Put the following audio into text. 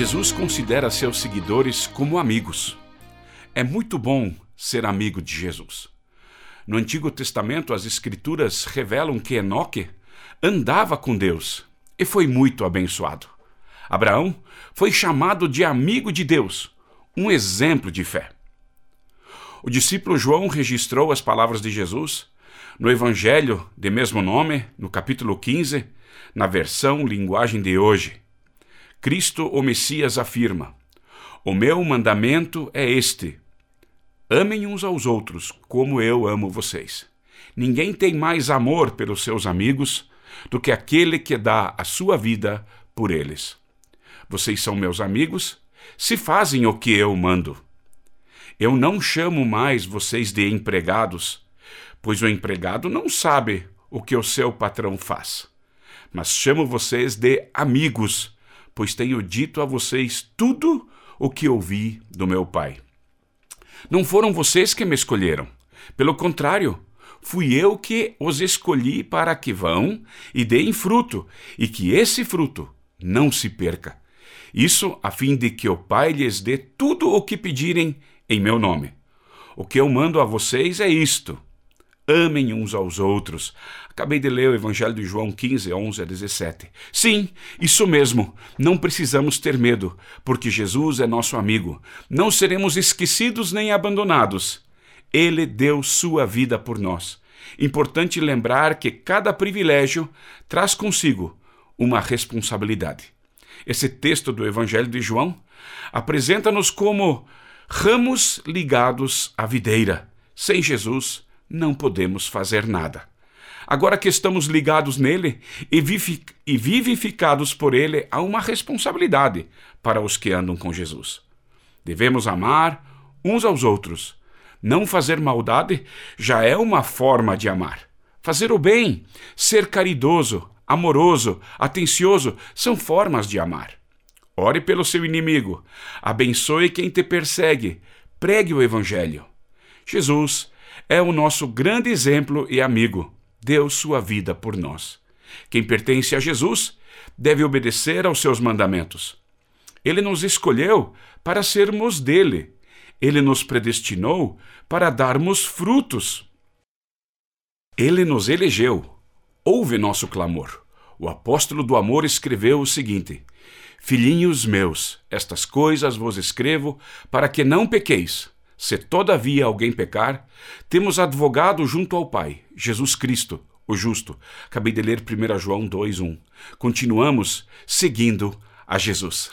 Jesus considera seus seguidores como amigos. É muito bom ser amigo de Jesus. No Antigo Testamento, as Escrituras revelam que Enoque andava com Deus e foi muito abençoado. Abraão foi chamado de amigo de Deus, um exemplo de fé. O discípulo João registrou as palavras de Jesus no Evangelho de mesmo nome, no capítulo 15, na versão linguagem de hoje. Cristo, o Messias, afirma: O meu mandamento é este: amem uns aos outros como eu amo vocês. Ninguém tem mais amor pelos seus amigos do que aquele que dá a sua vida por eles. Vocês são meus amigos se fazem o que eu mando. Eu não chamo mais vocês de empregados, pois o empregado não sabe o que o seu patrão faz. Mas chamo vocês de amigos pois tenho dito a vocês tudo o que ouvi do meu Pai. Não foram vocês que me escolheram. Pelo contrário, fui eu que os escolhi para que vão e deem fruto, e que esse fruto não se perca. Isso a fim de que o Pai lhes dê tudo o que pedirem em meu nome. O que eu mando a vocês é isto: amem uns aos outros. Acabei de ler o Evangelho de João 15, 11 a 17. Sim, isso mesmo. Não precisamos ter medo, porque Jesus é nosso amigo. Não seremos esquecidos nem abandonados. Ele deu sua vida por nós. Importante lembrar que cada privilégio traz consigo uma responsabilidade. Esse texto do Evangelho de João apresenta-nos como ramos ligados à videira. Sem Jesus, não podemos fazer nada. Agora que estamos ligados nele e vivificados por ele, há uma responsabilidade para os que andam com Jesus. Devemos amar uns aos outros. Não fazer maldade já é uma forma de amar. Fazer o bem, ser caridoso, amoroso, atencioso são formas de amar. Ore pelo seu inimigo, abençoe quem te persegue, pregue o Evangelho. Jesus é o nosso grande exemplo e amigo. Deu sua vida por nós. Quem pertence a Jesus deve obedecer aos seus mandamentos. Ele nos escolheu para sermos dele. Ele nos predestinou para darmos frutos. Ele nos elegeu. Ouve nosso clamor. O apóstolo do amor escreveu o seguinte: Filhinhos meus, estas coisas vos escrevo para que não pequeis. Se todavia alguém pecar, temos advogado junto ao Pai, Jesus Cristo, o justo. Acabei de ler 1 João 2:1. Continuamos seguindo a Jesus.